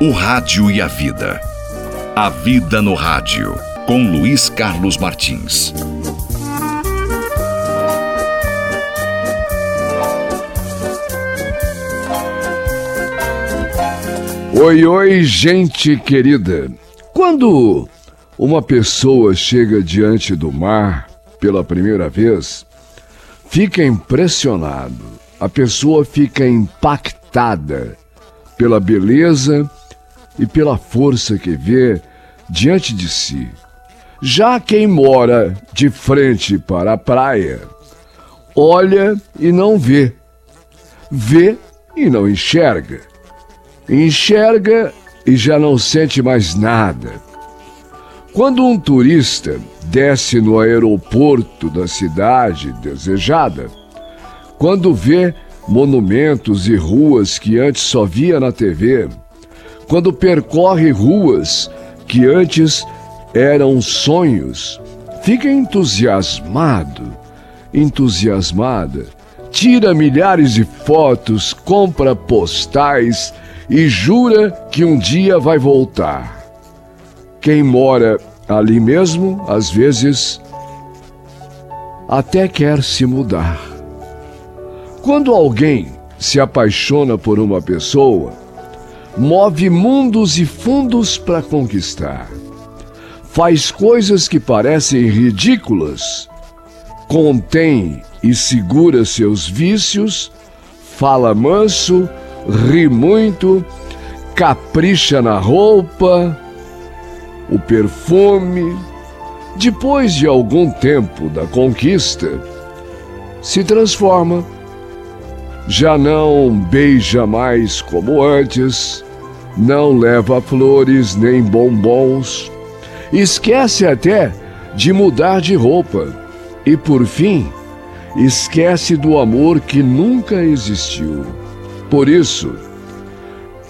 O Rádio e a Vida. A Vida no Rádio, com Luiz Carlos Martins. Oi, oi, gente querida. Quando uma pessoa chega diante do mar pela primeira vez, fica impressionado, a pessoa fica impactada pela beleza e pela força que vê diante de si. Já quem mora de frente para a praia, olha e não vê, vê e não enxerga, enxerga e já não sente mais nada. Quando um turista desce no aeroporto da cidade desejada, quando vê monumentos e ruas que antes só via na TV, quando percorre ruas que antes eram sonhos, fica entusiasmado, entusiasmada, tira milhares de fotos, compra postais e jura que um dia vai voltar. Quem mora ali mesmo, às vezes, até quer se mudar. Quando alguém se apaixona por uma pessoa, move mundos e fundos para conquistar. Faz coisas que parecem ridículas, contém e segura seus vícios, fala manso, ri muito, capricha na roupa, o perfume. Depois de algum tempo da conquista, se transforma. Já não beija mais como antes, não leva flores nem bombons, esquece até de mudar de roupa e, por fim, esquece do amor que nunca existiu. Por isso,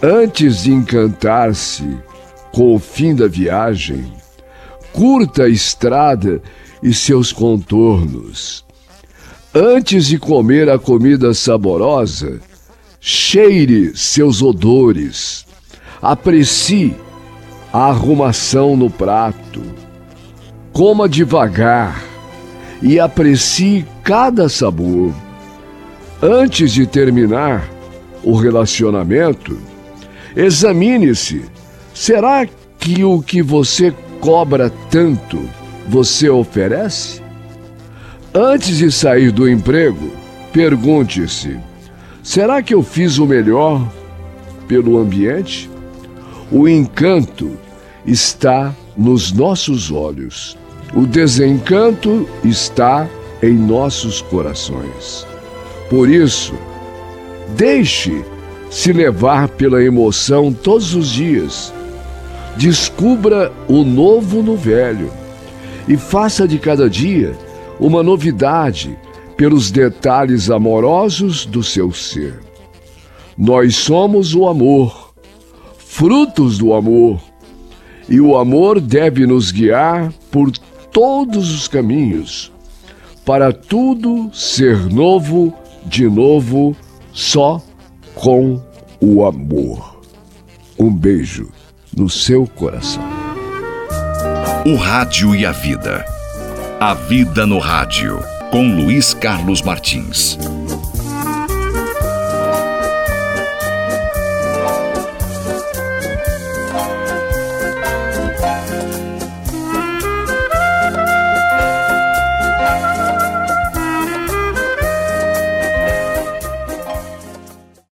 antes de encantar-se com o fim da viagem, curta a estrada e seus contornos. Antes de comer a comida saborosa, cheire seus odores Aprecie a arrumação no prato. Coma devagar e aprecie cada sabor. Antes de terminar o relacionamento, examine-se. Será que o que você cobra tanto você oferece? Antes de sair do emprego, pergunte-se: será que eu fiz o melhor pelo ambiente? O encanto está nos nossos olhos. O desencanto está em nossos corações. Por isso, deixe se levar pela emoção todos os dias. Descubra o novo no velho e faça de cada dia uma novidade pelos detalhes amorosos do seu ser. Nós somos o amor frutos do amor. E o amor deve nos guiar por todos os caminhos, para tudo ser novo, de novo, só com o amor. Um beijo no seu coração. O Rádio e a Vida. A Vida no Rádio, com Luiz Carlos Martins.